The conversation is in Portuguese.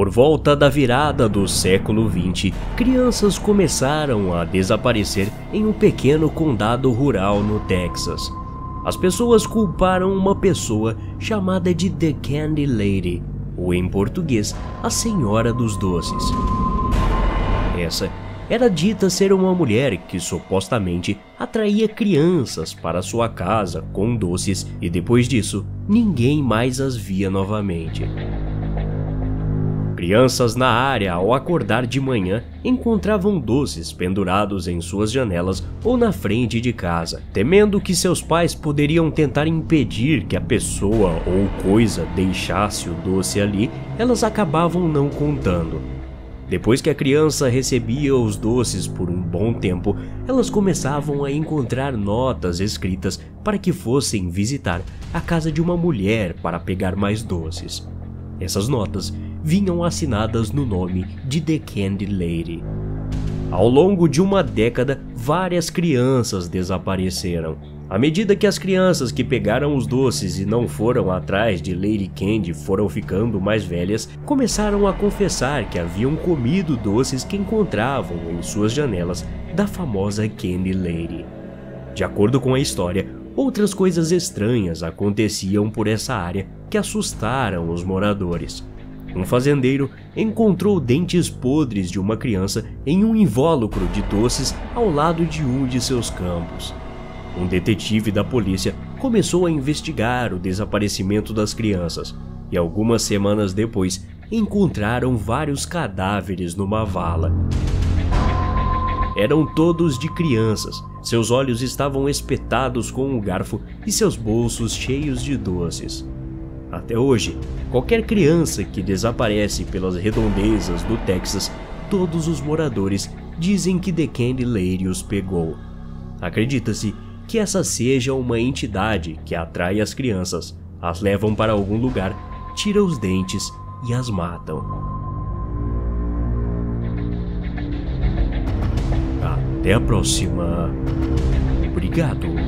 Por volta da virada do século 20, crianças começaram a desaparecer em um pequeno condado rural no Texas. As pessoas culparam uma pessoa chamada de The Candy Lady, ou em português, a Senhora dos Doces. Essa era dita ser uma mulher que supostamente atraía crianças para sua casa com doces e depois disso ninguém mais as via novamente. Crianças na área, ao acordar de manhã, encontravam doces pendurados em suas janelas ou na frente de casa. Temendo que seus pais poderiam tentar impedir que a pessoa ou coisa deixasse o doce ali, elas acabavam não contando. Depois que a criança recebia os doces por um bom tempo, elas começavam a encontrar notas escritas para que fossem visitar a casa de uma mulher para pegar mais doces. Essas notas vinham assinadas no nome de The Candy Lady. Ao longo de uma década, várias crianças desapareceram. À medida que as crianças que pegaram os doces e não foram atrás de Lady Candy foram ficando mais velhas, começaram a confessar que haviam comido doces que encontravam em suas janelas da famosa Candy Lady. De acordo com a história, outras coisas estranhas aconteciam por essa área que assustaram os moradores. Um fazendeiro encontrou dentes podres de uma criança em um invólucro de doces ao lado de um de seus campos. Um detetive da polícia começou a investigar o desaparecimento das crianças e algumas semanas depois encontraram vários cadáveres numa vala. Eram todos de crianças, seus olhos estavam espetados com um garfo e seus bolsos cheios de doces. Até hoje, qualquer criança que desaparece pelas redondezas do Texas, todos os moradores dizem que The Candy Lady os pegou. Acredita-se que essa seja uma entidade que atrai as crianças, as levam para algum lugar, tira os dentes e as matam. Até a próxima. Obrigado.